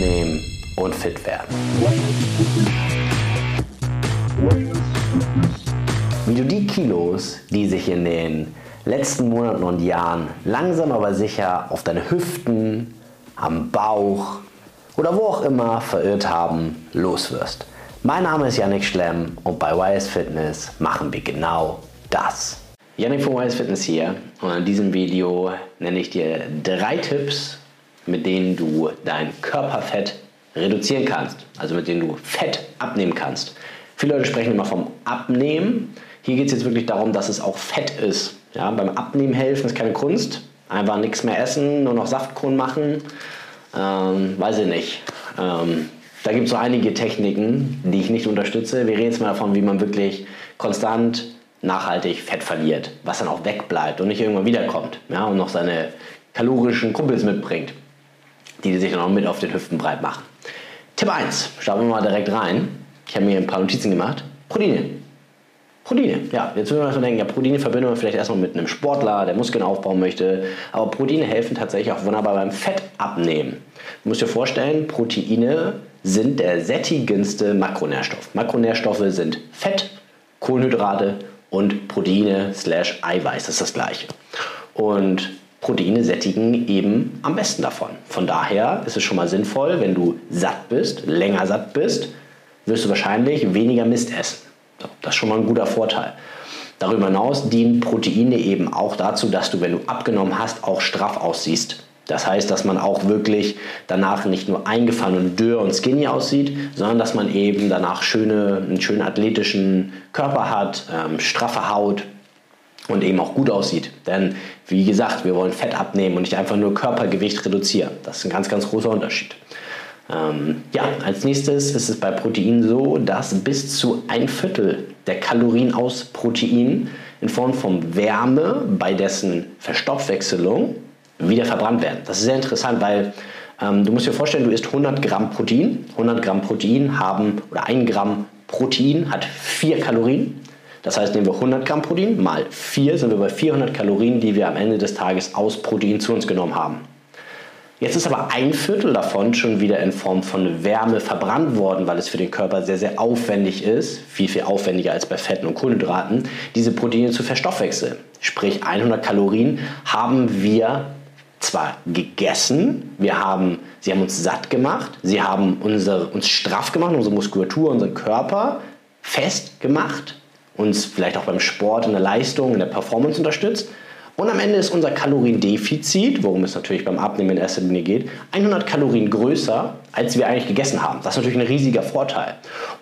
abnehmen und fit werden. Wie du die Kilos, die sich in den letzten Monaten und Jahren langsam aber sicher auf deine Hüften, am Bauch oder wo auch immer verirrt haben, loswirst. Mein Name ist Yannick Schlemm und bei YS Fitness machen wir genau das. Yannick von YS Fitness hier und in diesem Video nenne ich dir drei Tipps, mit denen du dein Körperfett reduzieren kannst, also mit denen du Fett abnehmen kannst. Viele Leute sprechen immer vom Abnehmen. Hier geht es jetzt wirklich darum, dass es auch Fett ist. Ja, beim Abnehmen helfen ist keine Kunst. Einfach nichts mehr essen, nur noch Saftkronen machen. Ähm, weiß ich nicht. Ähm, da gibt es so einige Techniken, die ich nicht unterstütze. Wir reden jetzt mal davon, wie man wirklich konstant nachhaltig Fett verliert, was dann auch wegbleibt und nicht irgendwann wiederkommt ja, und noch seine kalorischen Kumpels mitbringt, die sich dann auch mit auf den Hüften breit machen. Tipp 1, starten wir mal direkt rein. Ich habe mir ein paar Notizen gemacht. Proteine. Proteine, ja. Jetzt würden wir mal denken, ja, Proteine verbinden wir vielleicht erstmal mit einem Sportler, der Muskeln aufbauen möchte. Aber Proteine helfen tatsächlich auch wunderbar beim Fettabnehmen. Du musst dir vorstellen, Proteine sind der sättigendste Makronährstoff. Makronährstoffe sind Fett, Kohlenhydrate und Proteine slash Eiweiß. Das ist das gleiche. Und Proteine sättigen eben am besten davon. Von daher ist es schon mal sinnvoll, wenn du satt bist, länger satt bist, wirst du wahrscheinlich weniger Mist essen. Das ist schon mal ein guter Vorteil. Darüber hinaus dienen Proteine eben auch dazu, dass du, wenn du abgenommen hast, auch straff aussiehst. Das heißt, dass man auch wirklich danach nicht nur eingefallen und dürr und skinny aussieht, sondern dass man eben danach schöne, einen schönen athletischen Körper hat, ähm, straffe Haut und eben auch gut aussieht. Denn wie gesagt, wir wollen Fett abnehmen und nicht einfach nur Körpergewicht reduzieren. Das ist ein ganz, ganz großer Unterschied. Ähm, ja, als nächstes ist es bei Proteinen so, dass bis zu ein Viertel der Kalorien aus Protein in Form von Wärme bei dessen Verstoffwechselung wieder verbrannt werden. Das ist sehr interessant, weil ähm, du musst dir vorstellen, du isst 100 Gramm Protein. 100 Gramm Protein haben, oder 1 Gramm Protein hat 4 Kalorien. Das heißt, nehmen wir 100 Gramm Protein mal 4, sind wir bei 400 Kalorien, die wir am Ende des Tages aus Protein zu uns genommen haben. Jetzt ist aber ein Viertel davon schon wieder in Form von Wärme verbrannt worden, weil es für den Körper sehr, sehr aufwendig ist, viel, viel aufwendiger als bei Fetten und Kohlenhydraten, diese Proteine zu verstoffwechseln. Sprich, 100 Kalorien haben wir zwar gegessen, wir haben, sie haben uns satt gemacht, sie haben unsere, uns straff gemacht, unsere Muskulatur, unseren Körper fest gemacht, uns vielleicht auch beim Sport, in der Leistung, in der Performance unterstützt. Und am Ende ist unser Kaloriendefizit, worum es natürlich beim Abnehmen in erster Linie geht, 100 Kalorien größer, als wir eigentlich gegessen haben. Das ist natürlich ein riesiger Vorteil.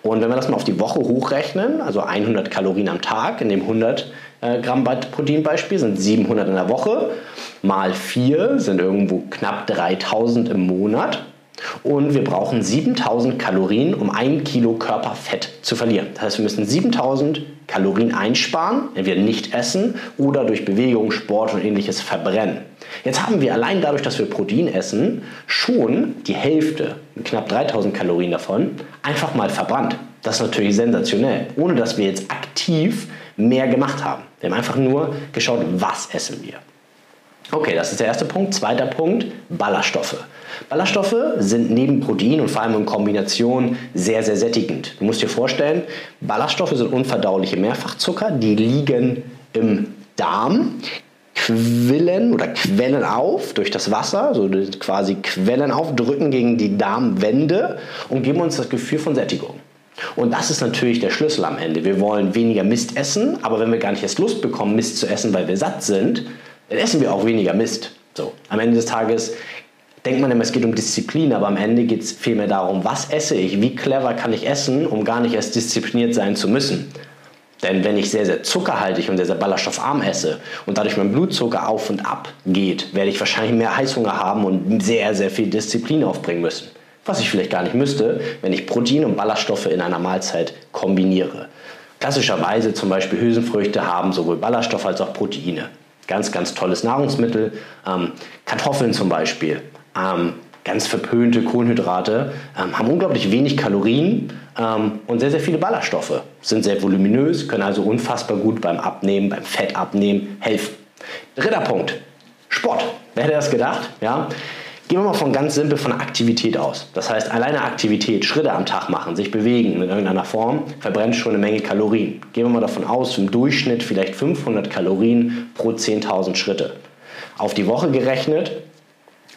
Und wenn wir das mal auf die Woche hochrechnen, also 100 Kalorien am Tag, in dem 100 äh, Gramm Proteinbeispiel sind 700 in der Woche, mal 4 sind irgendwo knapp 3000 im Monat. Und wir brauchen 7000 Kalorien, um ein Kilo Körperfett zu verlieren. Das heißt, wir müssen 7000 Kalorien einsparen, entweder nicht essen oder durch Bewegung, Sport und ähnliches verbrennen. Jetzt haben wir allein dadurch, dass wir Protein essen, schon die Hälfte, knapp 3000 Kalorien davon, einfach mal verbrannt. Das ist natürlich sensationell, ohne dass wir jetzt aktiv mehr gemacht haben. Wir haben einfach nur geschaut, was essen wir. Okay, das ist der erste Punkt. Zweiter Punkt, Ballaststoffe. Ballaststoffe sind neben Protein und vor allem in Kombination sehr, sehr sättigend. Du musst dir vorstellen, Ballaststoffe sind unverdauliche Mehrfachzucker, die liegen im Darm, quillen oder quellen auf durch das Wasser, also quasi quellen auf, drücken gegen die Darmwände und geben uns das Gefühl von Sättigung. Und das ist natürlich der Schlüssel am Ende. Wir wollen weniger Mist essen, aber wenn wir gar nicht erst Lust bekommen, Mist zu essen, weil wir satt sind, dann essen wir auch weniger Mist. So, am Ende des Tages denkt man immer, es geht um Disziplin, aber am Ende geht es vielmehr darum, was esse ich, wie clever kann ich essen, um gar nicht erst diszipliniert sein zu müssen. Denn wenn ich sehr, sehr zuckerhaltig und sehr, sehr ballaststoffarm esse und dadurch mein Blutzucker auf und ab geht, werde ich wahrscheinlich mehr Heißhunger haben und sehr, sehr viel Disziplin aufbringen müssen. Was ich vielleicht gar nicht müsste, wenn ich Protein und Ballaststoffe in einer Mahlzeit kombiniere. Klassischerweise zum Beispiel Hülsenfrüchte haben sowohl Ballaststoffe als auch Proteine. Ganz, ganz tolles Nahrungsmittel. Ähm, Kartoffeln zum Beispiel. Ähm, ganz verpönte Kohlenhydrate ähm, haben unglaublich wenig Kalorien ähm, und sehr, sehr viele Ballaststoffe. Sind sehr voluminös, können also unfassbar gut beim Abnehmen, beim Fettabnehmen helfen. Dritter Punkt. Sport. Wer hätte das gedacht? Ja? Gehen wir mal von ganz simpel von Aktivität aus. Das heißt, alleine Aktivität, Schritte am Tag machen, sich bewegen in irgendeiner Form, verbrennt schon eine Menge Kalorien. Gehen wir mal davon aus, im Durchschnitt vielleicht 500 Kalorien pro 10.000 Schritte. Auf die Woche gerechnet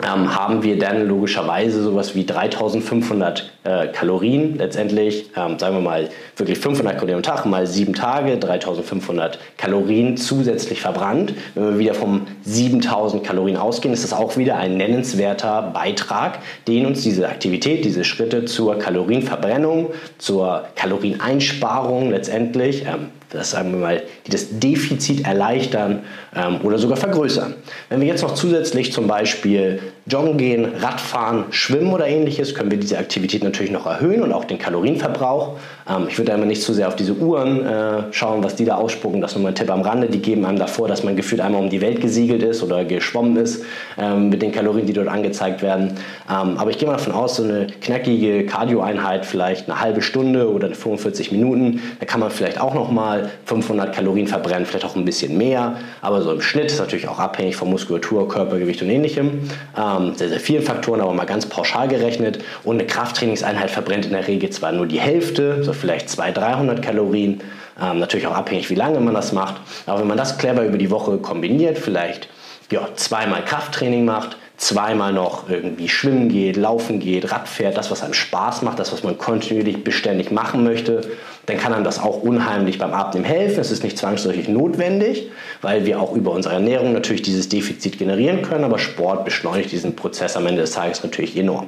ähm, haben wir dann logischerweise sowas wie 3500 äh, Kalorien letztendlich, ähm, sagen wir mal wirklich 500 Kalorien am Tag mal sieben Tage, 3500 Kalorien zusätzlich verbrannt. Wenn wir wieder vom 7000 Kalorien ausgehen, ist das auch wieder ein nennenswerter Beitrag, den uns diese Aktivität, diese Schritte zur Kalorienverbrennung, zur Kalorieneinsparung letztendlich ähm, das sagen wir mal, die das Defizit erleichtern ähm, oder sogar vergrößern. Wenn wir jetzt noch zusätzlich zum Beispiel joggen gehen, Radfahren, Schwimmen oder ähnliches, können wir diese Aktivität natürlich noch erhöhen und auch den Kalorienverbrauch. Ähm, ich würde immer nicht zu sehr auf diese Uhren äh, schauen, was die da ausspucken. Das ist nur mein Tipp am Rande. Die geben einem davor, dass man gefühlt einmal um die Welt gesiegelt ist oder geschwommen ist ähm, mit den Kalorien, die dort angezeigt werden. Ähm, aber ich gehe mal davon aus, so eine knackige Cardio-Einheit, vielleicht eine halbe Stunde oder 45 Minuten, da kann man vielleicht auch noch mal 500 Kalorien verbrennen, vielleicht auch ein bisschen mehr. Aber so im Schnitt ist natürlich auch abhängig von Muskulatur, Körpergewicht und ähnlichem. Ähm, sehr, sehr vielen Faktoren, aber mal ganz pauschal gerechnet. Und eine Krafttrainingseinheit verbrennt in der Regel zwar nur die Hälfte, so vielleicht 200, 300 Kalorien. Ähm, natürlich auch abhängig, wie lange man das macht. Aber wenn man das clever über die Woche kombiniert, vielleicht ja, zweimal Krafttraining macht, zweimal noch irgendwie schwimmen geht, laufen geht, Rad fährt, das, was einem Spaß macht, das, was man kontinuierlich beständig machen möchte, dann kann einem das auch unheimlich beim Abnehmen helfen. Es ist nicht zwangsläufig notwendig, weil wir auch über unsere Ernährung natürlich dieses Defizit generieren können, aber Sport beschleunigt diesen Prozess am Ende des Tages natürlich enorm.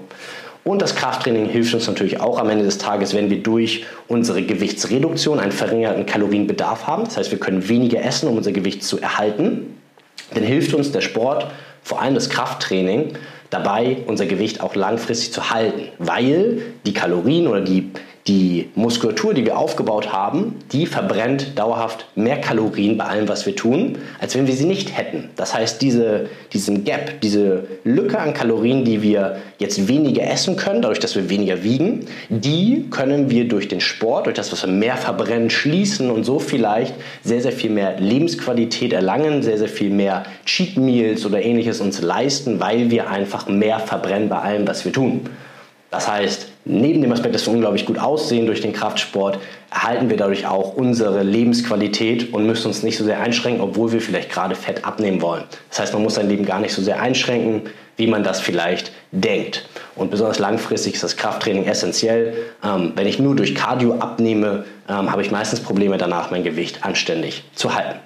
Und das Krafttraining hilft uns natürlich auch am Ende des Tages, wenn wir durch unsere Gewichtsreduktion einen verringerten Kalorienbedarf haben. Das heißt, wir können weniger essen, um unser Gewicht zu erhalten. Dann hilft uns der Sport, vor allem das Krafttraining, dabei unser Gewicht auch langfristig zu halten, weil die Kalorien oder die die Muskulatur, die wir aufgebaut haben, die verbrennt dauerhaft mehr Kalorien bei allem, was wir tun, als wenn wir sie nicht hätten. Das heißt, diese, diesen Gap, diese Lücke an Kalorien, die wir jetzt weniger essen können, dadurch, dass wir weniger wiegen, die können wir durch den Sport, durch das, was wir mehr verbrennen, schließen und so vielleicht sehr, sehr viel mehr Lebensqualität erlangen, sehr, sehr viel mehr Cheat Meals oder ähnliches uns leisten, weil wir einfach mehr verbrennen bei allem, was wir tun. Das heißt, neben dem Aspekt, dass wir unglaublich gut aussehen durch den Kraftsport, erhalten wir dadurch auch unsere Lebensqualität und müssen uns nicht so sehr einschränken, obwohl wir vielleicht gerade Fett abnehmen wollen. Das heißt, man muss sein Leben gar nicht so sehr einschränken, wie man das vielleicht denkt. Und besonders langfristig ist das Krafttraining essentiell. Ähm, wenn ich nur durch Cardio abnehme, ähm, habe ich meistens Probleme danach, mein Gewicht anständig zu halten.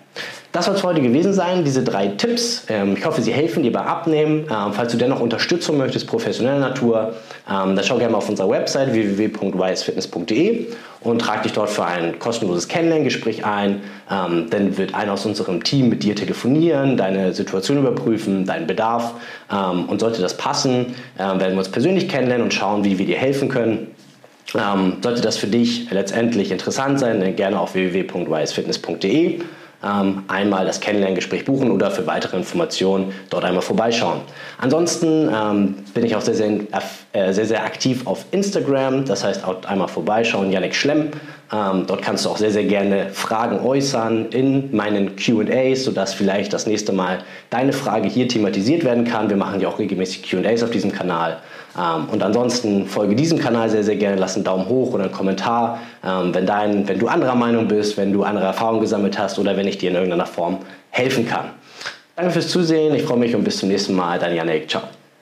Das soll es heute gewesen sein, diese drei Tipps. Ähm, ich hoffe, sie helfen dir beim Abnehmen. Ähm, falls du dennoch Unterstützung möchtest, professioneller Natur, ähm, dann schau gerne mal auf unserer Website www.wisefitness.de und trag dich dort für ein kostenloses Kennenlerngespräch ein. dann wird einer aus unserem Team mit dir telefonieren, deine Situation überprüfen, deinen Bedarf. und sollte das passen, werden wir uns persönlich kennenlernen und schauen, wie wir dir helfen können. Sollte das für dich letztendlich interessant sein, dann gerne auf www.wisefitness.de einmal das Kennenlerngespräch buchen oder für weitere Informationen dort einmal vorbeischauen. Ansonsten ähm, bin ich auch sehr sehr, äh, sehr, sehr aktiv auf Instagram, das heißt auch einmal vorbeischauen, Yannick Schlemm. Ähm, dort kannst du auch sehr, sehr gerne Fragen äußern in meinen QAs, sodass vielleicht das nächste Mal deine Frage hier thematisiert werden kann. Wir machen ja auch regelmäßig QAs auf diesem Kanal. Ähm, und ansonsten folge diesem Kanal sehr, sehr gerne, lass einen Daumen hoch oder einen Kommentar, ähm, wenn, dein, wenn du anderer Meinung bist, wenn du andere Erfahrungen gesammelt hast oder wenn ich dir in irgendeiner Form helfen kann. Danke fürs Zusehen, ich freue mich und bis zum nächsten Mal. Dein Janik, ciao.